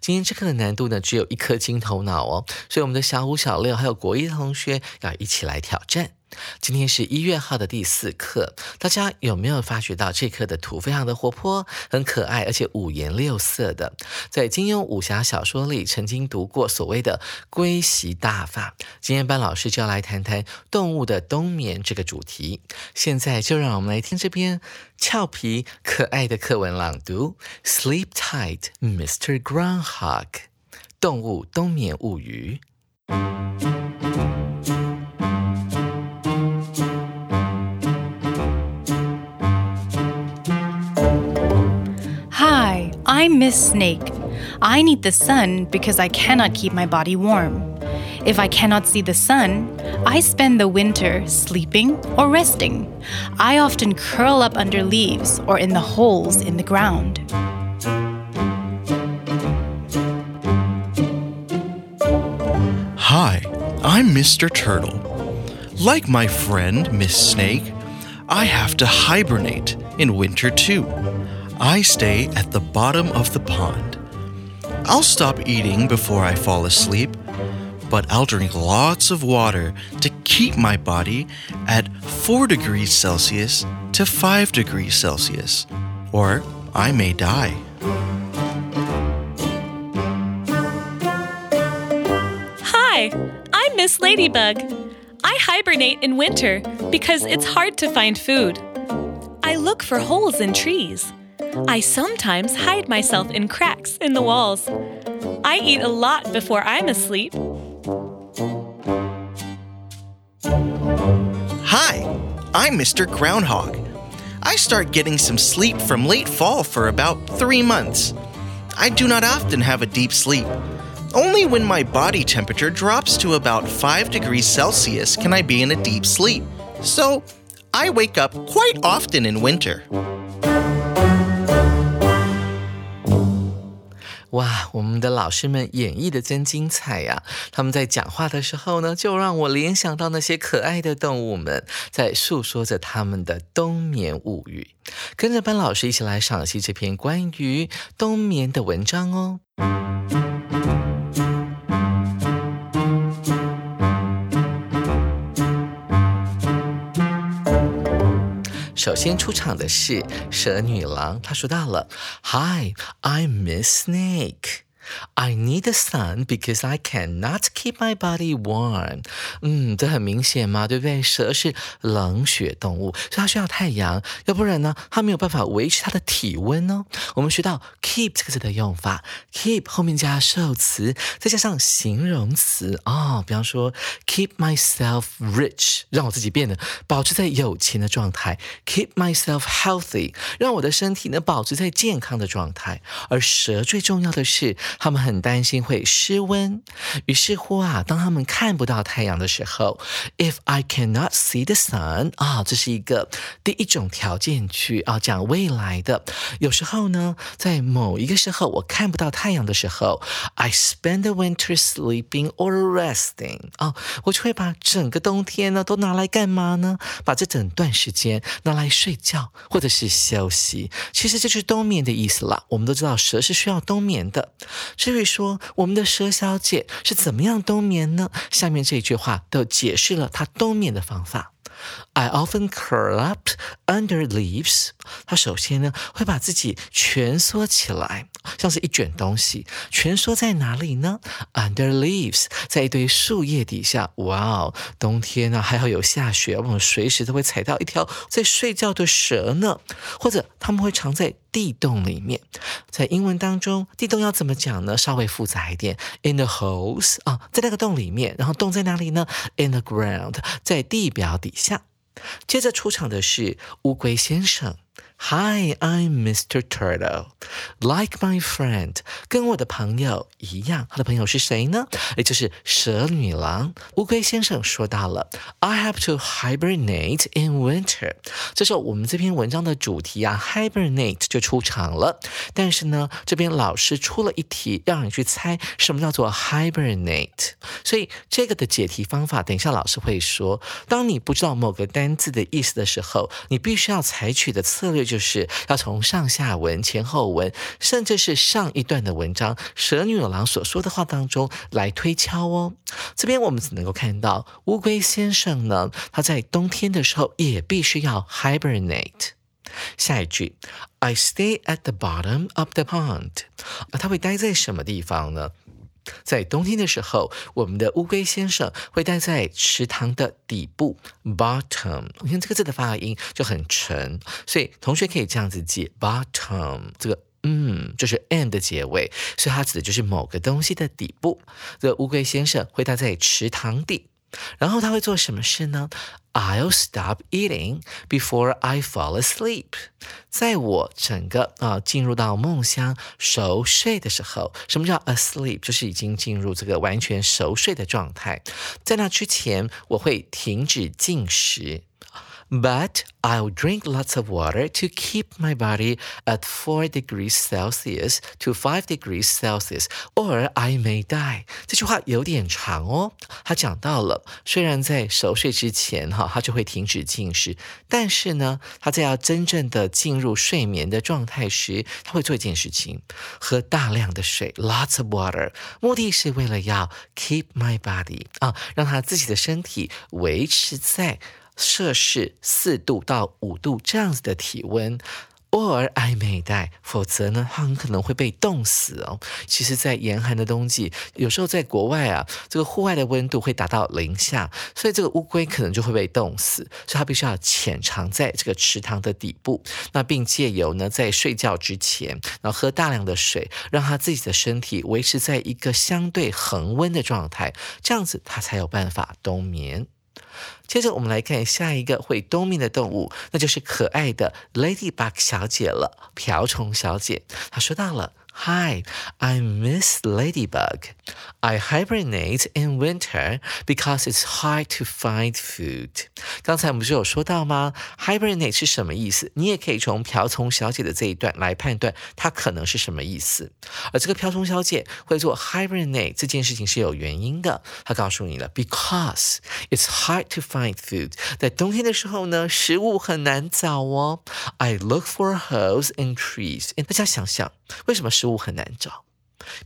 今天这课的难度呢，只有一颗金头脑哦，所以我们的小五、小六还有国一同学要一起来挑战。今天是一月号的第四课，大家有没有发觉到这课的图非常的活泼、很可爱，而且五颜六色的？在金庸武侠小说里曾经读过所谓的龟息大法。今天班老师就要来谈谈动物的冬眠这个主题。现在就让我们来听这篇俏皮可爱的课文朗读：Sleep tight, Mr. Groundhog，动物冬眠物语。I'm Miss Snake. I need the sun because I cannot keep my body warm. If I cannot see the sun, I spend the winter sleeping or resting. I often curl up under leaves or in the holes in the ground. Hi, I'm Mr. Turtle. Like my friend, Miss Snake, I have to hibernate in winter too. I stay at the bottom of the pond. I'll stop eating before I fall asleep, but I'll drink lots of water to keep my body at 4 degrees Celsius to 5 degrees Celsius, or I may die. Hi, I'm Miss Ladybug. I hibernate in winter because it's hard to find food. I look for holes in trees. I sometimes hide myself in cracks in the walls. I eat a lot before I'm asleep. Hi, I'm Mr. Groundhog. I start getting some sleep from late fall for about three months. I do not often have a deep sleep. Only when my body temperature drops to about 5 degrees Celsius can I be in a deep sleep. So, I wake up quite often in winter. 哇，我们的老师们演绎的真精彩呀！他们在讲话的时候呢，就让我联想到那些可爱的动物们在诉说着他们的冬眠物语。跟着班老师一起来赏析这篇关于冬眠的文章哦。首先出场的是蛇女郎，她说到了：“Hi, I'm Miss Snake.” I need the sun because I cannot keep my body warm。嗯，这很明显嘛，对不对？蛇是冷血动物，所以它需要太阳，要不然呢，它没有办法维持它的体温哦。我们学到 keep 这个字的用法，keep 后面加受词，再加上形容词哦。比方说，keep myself rich，让我自己变得保持在有钱的状态；keep myself healthy，让我的身体呢保持在健康的状态。而蛇最重要的是。他们很担心会失温，于是乎啊，当他们看不到太阳的时候，If I cannot see the sun，啊，这是一个第一种条件句啊，讲未来的。有时候呢，在某一个时候我看不到太阳的时候，I spend the winter sleeping or resting，啊，我就会把整个冬天呢都拿来干嘛呢？把这整段时间拿来睡觉或者是休息。其实这就是冬眠的意思了。我们都知道蛇是需要冬眠的。至于说我们的佘小姐是怎么样冬眠呢？下面这句话都解释了她冬眠的方法。I often curl up under leaves，它首先呢会把自己蜷缩起来，像是一卷东西，蜷缩在哪里呢？Under leaves，在一堆树叶底下。哇哦，冬天呢还好有下雪，我们随时都会踩到一条在睡觉的蛇呢，或者它们会藏在地洞里面。在英文当中，地洞要怎么讲呢？稍微复杂一点，in the holes 啊，在那个洞里面，然后洞在哪里呢？In the ground，在地表底下。接着出场的是乌龟先生。Hi, I'm Mr. Turtle. Like my friend，跟我的朋友一样。他的朋友是谁呢？也就是蛇女郎。乌龟先生说到了，I have to hibernate in winter。这时候我们这篇文章的主题啊，hibernate 就出场了。但是呢，这边老师出了一题，让你去猜什么叫做 hibernate。所以这个的解题方法，等一下老师会说。当你不知道某个单字的意思的时候，你必须要采取的策略。就是要从上下文、前后文，甚至是上一段的文章，蛇女郎所说的话当中来推敲哦。这边我们只能够看到乌龟先生呢，他在冬天的时候也必须要 hibernate。下一句，I stay at the bottom of the pond。啊，他会待在什么地方呢？在冬天的时候，我们的乌龟先生会待在池塘的底部 （bottom）。你看这个字的发音就很沉，所以同学可以这样子记 bottom。这个嗯，就是 m 的结尾，所以它指的就是某个东西的底部。这个乌龟先生会待在池塘底。然后他会做什么事呢？I'll stop eating before I fall asleep。在我整个啊进入到梦乡熟睡的时候，什么叫 asleep？就是已经进入这个完全熟睡的状态。在那之前，我会停止进食。But I'll drink lots of water to keep my body at 4 degrees Celsius to 5 degrees Celsius, or I may die。这句话有点长哦。他讲到了，虽然在熟睡之前哈，他就会停止进食，但是呢，他在要真正的进入睡眠的状态时，他会做一件事情，喝大量的水，lots of water，目的是为了要 keep my body 啊，让他自己的身体维持在。 摄氏四度到五度这样子的体温，or I may die，否则呢，它很可能会被冻死哦。其实，在严寒的冬季，有时候在国外啊，这个户外的温度会达到零下，所以这个乌龟可能就会被冻死，所以它必须要潜藏在这个池塘的底部，那并借由呢，在睡觉之前，然后喝大量的水，让它自己的身体维持在一个相对恒温的状态，这样子它才有办法冬眠。接着我们来看下一个会冬眠的动物，那就是可爱的 Ladybug 小姐了，瓢虫小姐。她说到了。Hi, I'm Miss Ladybug. I hibernate in winter because it's hard to find food. 刚才我们不是有说到吗？Hibernate 是什么意思？你也可以从瓢虫小姐的这一段来判断它可能是什么意思。而这个瓢虫小姐会做 hibernate 这件事情是有原因的。她告诉你了，because it's hard to find food. 在冬天的时候呢，食物很难找哦。I look for holes in trees. 大家想想， 为什么？食物很难找，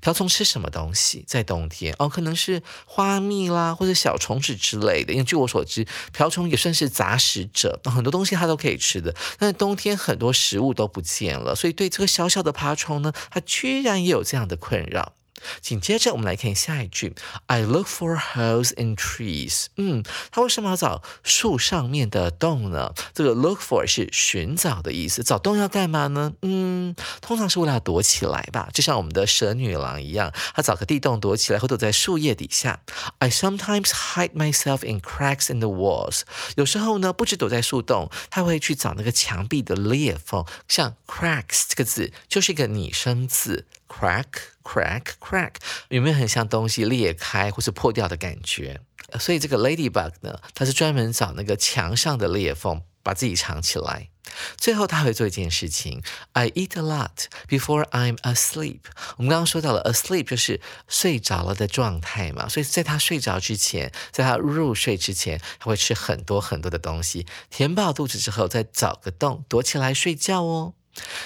瓢虫吃什么东西？在冬天哦，可能是花蜜啦，或者小虫子之类的。因为据我所知，瓢虫也算是杂食者，很多东西它都可以吃的。但是冬天很多食物都不见了，所以对这个小小的爬虫呢，它居然也有这样的困扰。紧接着，我们来看下一句：I look for holes in trees。嗯，他为什么要找树上面的洞呢？这个 look for 是寻找的意思，找洞要干嘛呢？嗯，通常是为了躲起来吧，就像我们的蛇女郎一样，她找个地洞躲起来，或躲在树叶底下。I sometimes hide myself in cracks in the walls。有时候呢，不止躲在树洞，他会去找那个墙壁的裂缝。像 cracks 这个字就是一个拟声字。Crack, crack, crack，有没有很像东西裂开或是破掉的感觉？所以这个 ladybug 呢，它是专门找那个墙上的裂缝，把自己藏起来。最后，他会做一件事情：I eat a lot before I'm asleep。我们刚刚说到了 asleep 就是睡着了的状态嘛，所以在他睡着之前，在他入睡之前，他会吃很多很多的东西，填饱肚子之后，再找个洞躲起来睡觉哦。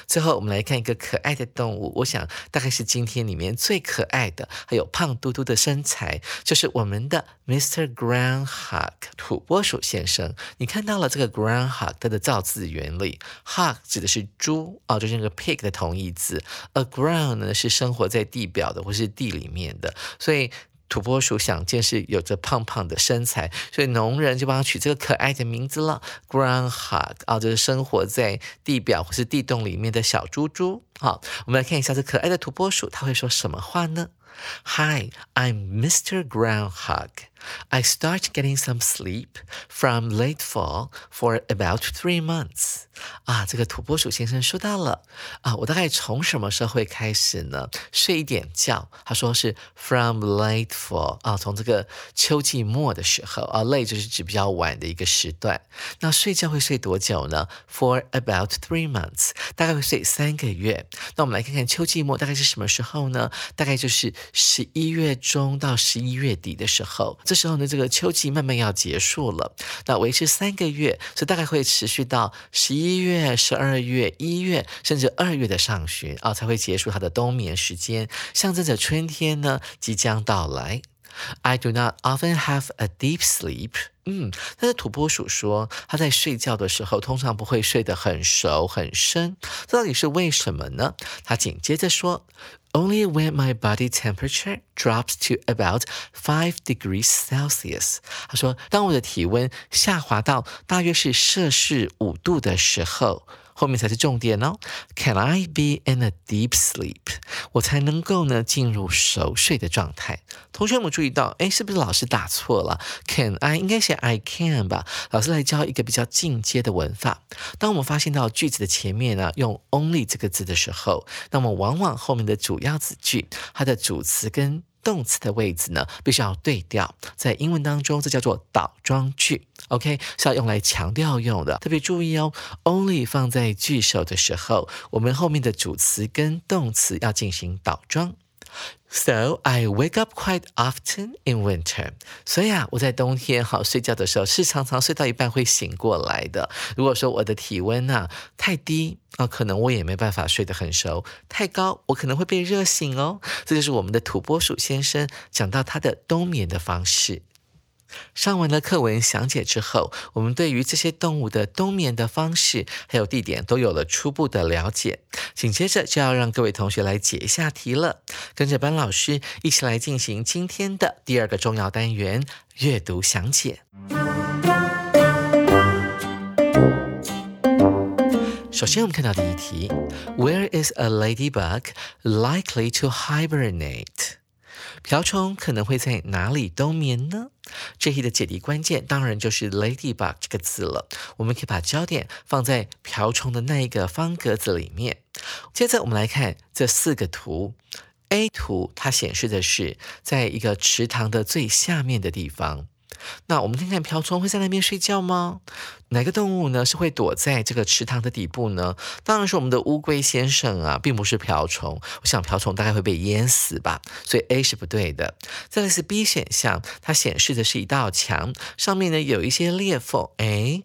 最后，我们来看一个可爱的动物，我想大概是今天里面最可爱的，还有胖嘟嘟的身材，就是我们的 Mr. Groundhog 土拨鼠先生。你看到了这个 Groundhog 它的造字原理，Hog 指的是猪哦，就是那个 pig 的同义字，A Ground 呢是生活在地表的或是地里面的，所以。土拨鼠想见是有着胖胖的身材，所以农人就帮它取这个可爱的名字了，Groundhog 啊，就是生活在地表或是地洞里面的小猪猪。好，我们来看一下这可爱的土拨鼠，它会说什么话呢？Hi, I'm Mr. Groundhog. I start getting some sleep from late fall for about three months. 啊，这个土拨鼠先生说到了啊，我大概从什么时候会开始呢？睡一点觉。他说是 from late fall 啊，从这个秋季末的时候啊，late 就是指比较晚的一个时段。那睡觉会睡多久呢？For about three months，大概会睡三个月。那我们来看看秋季末大概是什么时候呢？大概就是十一月中到十一月底的时候。这时候呢，这个秋季慢慢要结束了。那维持三个月，所以大概会持续到十一。一月、十二月、一月，甚至二月的上旬啊，才会结束它的冬眠时间，象征着春天呢即将到来。I do not often have a deep sleep。嗯，但是土拨鼠说，它在睡觉的时候通常不会睡得很熟很深，这到底是为什么呢？它紧接着说。Only when my body temperature drops to about five degrees Celsius，他说，当我的体温下滑到大约是摄氏五度的时候。后面才是重点哦。Can I be in a deep sleep？我才能够呢进入熟睡的状态。同学们注意到，哎，是不是老师打错了？Can I 应该写 I can 吧？老师来教一个比较进阶的文法。当我们发现到句子的前面呢用 only 这个字的时候，那么往往后面的主要子句它的主词跟动词的位置呢，必须要对调。在英文当中，这叫做倒装句。OK，是要用来强调用的。特别注意哦，only 放在句首的时候，我们后面的主词跟动词要进行倒装。So I wake up quite often in winter。所以啊，我在冬天好睡觉的时候是常常睡到一半会醒过来的。如果说我的体温呐太低啊，可能我也没办法睡得很熟；太高，我可能会被热醒哦。这就是我们的土拨鼠先生讲到他的冬眠的方式。上完了课文详解之后，我们对于这些动物的冬眠的方式还有地点都有了初步的了解。紧接着就要让各位同学来解一下题了，跟着班老师一起来进行今天的第二个重要单元——阅读详解。首先，我们看到第一题：Where is a ladybug likely to hibernate？瓢虫可能会在哪里冬眠呢？这题的解题关键当然就是 ladybug 这个字了。我们可以把焦点放在瓢虫的那一个方格子里面。接着，我们来看这四个图。A 图它显示的是在一个池塘的最下面的地方。那我们看看瓢虫会在那边睡觉吗？哪个动物呢是会躲在这个池塘的底部呢？当然是我们的乌龟先生啊，并不是瓢虫。我想瓢虫大概会被淹死吧，所以 A 是不对的。再来是 B 选项，它显示的是一道墙，上面呢有一些裂缝。哎。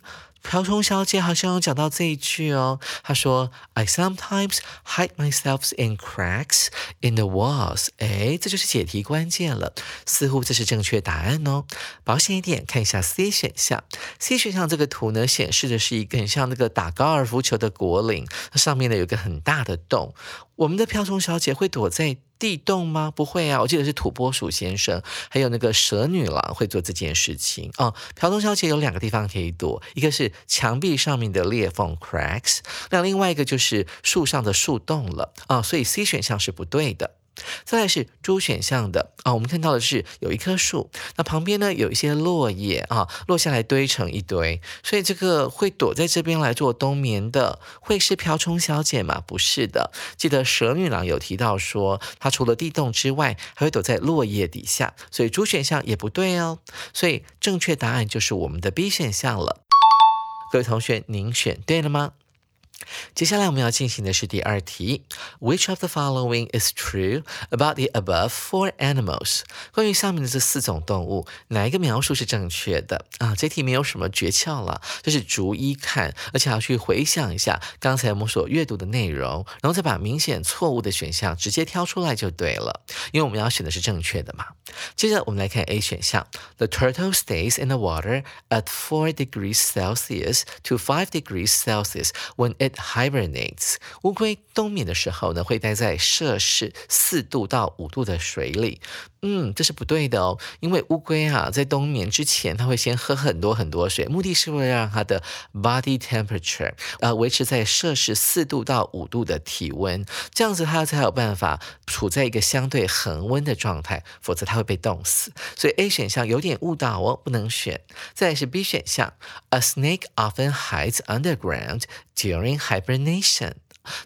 瓢虫小姐好像有讲到这一句哦，她说：“I sometimes hide myself in cracks in the walls。”哎，这就是解题关键了，似乎这是正确答案哦。保险一点，看一下 C 选项。C 选项这个图呢，显示的是一个很像那个打高尔夫球的果岭，它上面呢有个很大的洞。我们的瓢虫小姐会躲在地洞吗？不会啊，我记得是土拨鼠先生，还有那个蛇女郎会做这件事情啊。瓢虫小姐有两个地方可以躲，一个是墙壁上面的裂缝 cracks，那另外一个就是树上的树洞了啊。所以 C 选项是不对的。再来是猪选项的啊，我们看到的是有一棵树，那旁边呢有一些落叶啊，落下来堆成一堆，所以这个会躲在这边来做冬眠的，会是瓢虫小姐吗？不是的，记得蛇女郎有提到说，她除了地洞之外，还会躲在落叶底下，所以猪选项也不对哦，所以正确答案就是我们的 B 选项了。各位同学，您选对了吗？接下来我们要进行的是第二题，Which of the following is true about the above four animals？关于上面的这四种动物，哪一个描述是正确的啊？这题没有什么诀窍了，就是逐一看，而且要去回想一下刚才我们所阅读的内容，然后再把明显错误的选项直接挑出来就对了，因为我们要选的是正确的嘛。接着我们来看 A 选项，The turtle stays in the water at four degrees Celsius to five degrees Celsius when it hibernates。乌龟冬眠的时候呢，会待在摄氏四度到五度的水里。嗯，这是不对的哦，因为乌龟啊，在冬眠之前，它会先喝很多很多水，目的是为了让它的 body temperature 呃维持在摄氏四度到五度的体温，这样子它才有办法处在一个相对恒温的状态，否则它会被冻死。所以 A 选项有点误导哦，不能选。再来是 B 选项，A snake often hides underground during hibernation。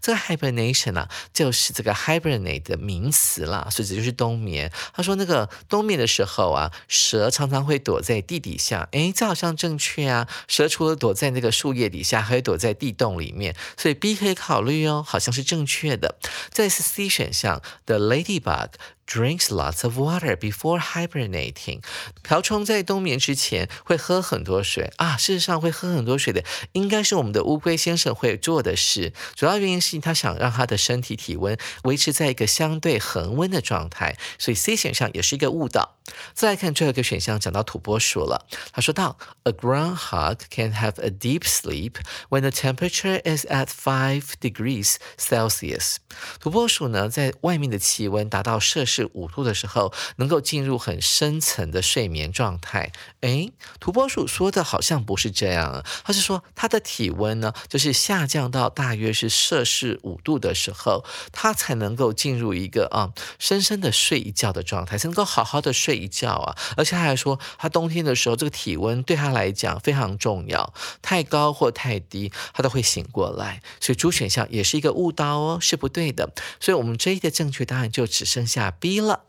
这个 hibernation 啊，就是这个 hibernate 的名词啦，所以这就是冬眠。他说那个冬眠的时候啊，蛇常常会躲在地底下。诶，这好像正确啊。蛇除了躲在那个树叶底下，还会躲在地洞里面，所以 B 可以考虑哦，好像是正确的。再是 C 选项，The ladybug。Drinks lots of water before hibernating。瓢虫在冬眠之前会喝很多水啊。事实上，会喝很多水的应该是我们的乌龟先生会做的事。主要原因是他想让他的身体体温维持在一个相对恒温的状态。所以 C 选项也是一个误导。再来看最后一个选项，讲到土拨鼠了。他说到，A groundhog can have a deep sleep when the temperature is at five degrees Celsius。土拨鼠呢，在外面的气温达到摄氏是五度的时候，能够进入很深层的睡眠状态。诶，土拨鼠说的好像不是这样啊，他是说它的体温呢，就是下降到大约是摄氏五度的时候，它才能够进入一个啊深深的睡一觉的状态，才能够好好的睡一觉啊。而且他还说，他冬天的时候这个体温对他来讲非常重要，太高或太低，他都会醒过来。所以主选项也是一个误导哦，是不对的。所以我们这一的正确答案就只剩下 B。了，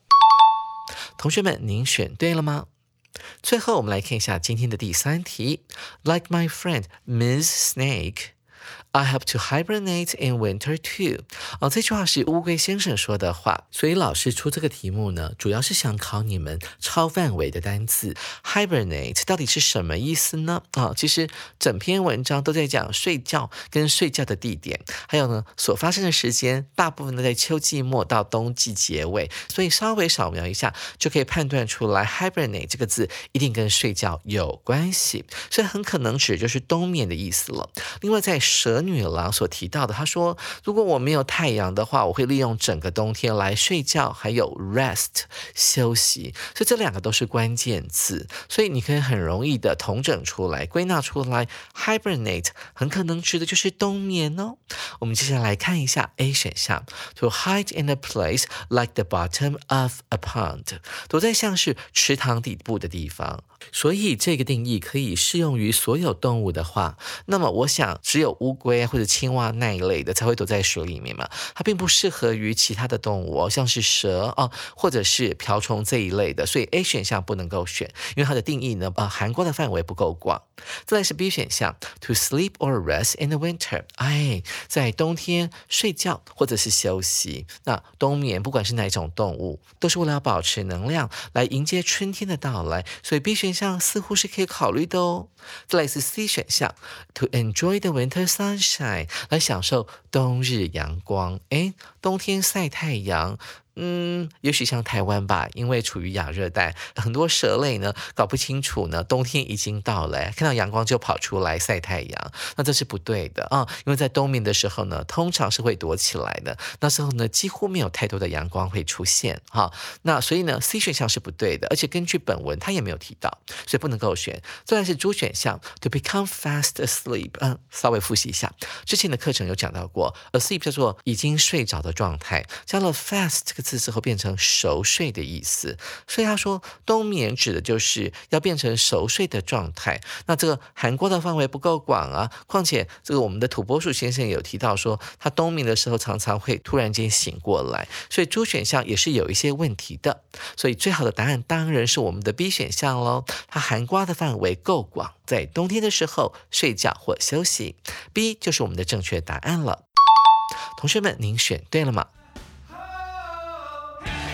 同学们，您选对了吗？最后，我们来看一下今天的第三题。Like my friend Miss Snake。I have to hibernate in winter too。哦，这句话是乌龟先生说的话，所以老师出这个题目呢，主要是想考你们超范围的单词。hibernate 到底是什么意思呢？啊，其实整篇文章都在讲睡觉跟睡觉的地点，还有呢所发生的时间，大部分都在秋季末到冬季结尾，所以稍微扫描一下就可以判断出来，hibernate 这个字一定跟睡觉有关系，所以很可能指就是冬眠的意思了。另外，在蛇。女郎所提到的，她说：“如果我没有太阳的话，我会利用整个冬天来睡觉，还有 rest 休息。所以这两个都是关键词，所以你可以很容易的统整出来、归纳出来。hibernate 很可能指的就是冬眠哦。我们接下来看一下 A 选项：to hide in a place like the bottom of a pond，躲在像是池塘底部的地方。所以这个定义可以适用于所有动物的话，那么我想只有乌龟。”龟或者青蛙那一类的才会躲在水里面嘛，它并不适合于其他的动物哦，像是蛇哦，或者是瓢虫这一类的，所以 A 选项不能够选，因为它的定义呢，呃，涵盖的范围不够广。再来是 B 选项，to sleep or rest in the winter，哎，在冬天睡觉或者是休息。那冬眠不管是哪一种动物，都是为了要保持能量，来迎接春天的到来，所以 B 选项似乎是可以考虑的哦。再来是 C 选项，to enjoy the winter sun 晒来享受冬日阳光。诶，冬天晒太阳。嗯，也许像台湾吧，因为处于亚热带，很多蛇类呢搞不清楚呢，冬天已经到了，看到阳光就跑出来晒太阳，那这是不对的啊，因为在冬眠的时候呢，通常是会躲起来的，那时候呢几乎没有太多的阳光会出现哈，那所以呢 C 选项是不对的，而且根据本文它也没有提到，所以不能够选。再来是 D 选项，to become fast asleep，嗯，稍微复习一下，之前的课程有讲到过，asleep 叫做已经睡着的状态，加了 fast 这个字。之后变成熟睡的意思，所以他说冬眠指的就是要变成熟睡的状态。那这个涵盖的范围不够广啊，况且这个我们的土拨鼠先生有提到说，他冬眠的时候常常会突然间醒过来，所以猪选项也是有一些问题的。所以最好的答案当然是我们的 B 选项喽，它涵盖的范围够广。在冬天的时候睡觉或休息 B 就是我们的正确答案了。同学们，您选对了吗？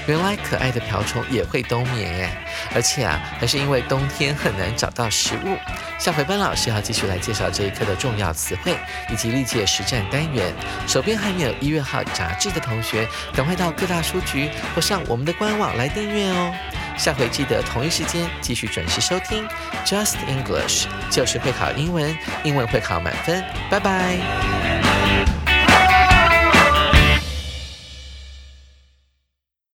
原来可爱的瓢虫也会冬眠耶，而且啊，还是因为冬天很难找到食物。下回班老师要继续来介绍这一课的重要词汇以及历届实战单元。手边还没有一月号杂志的同学，赶快到各大书局或上我们的官网来订阅哦。下回记得同一时间继续准时收听 Just English，就是会考英文，英文会考满分。拜拜。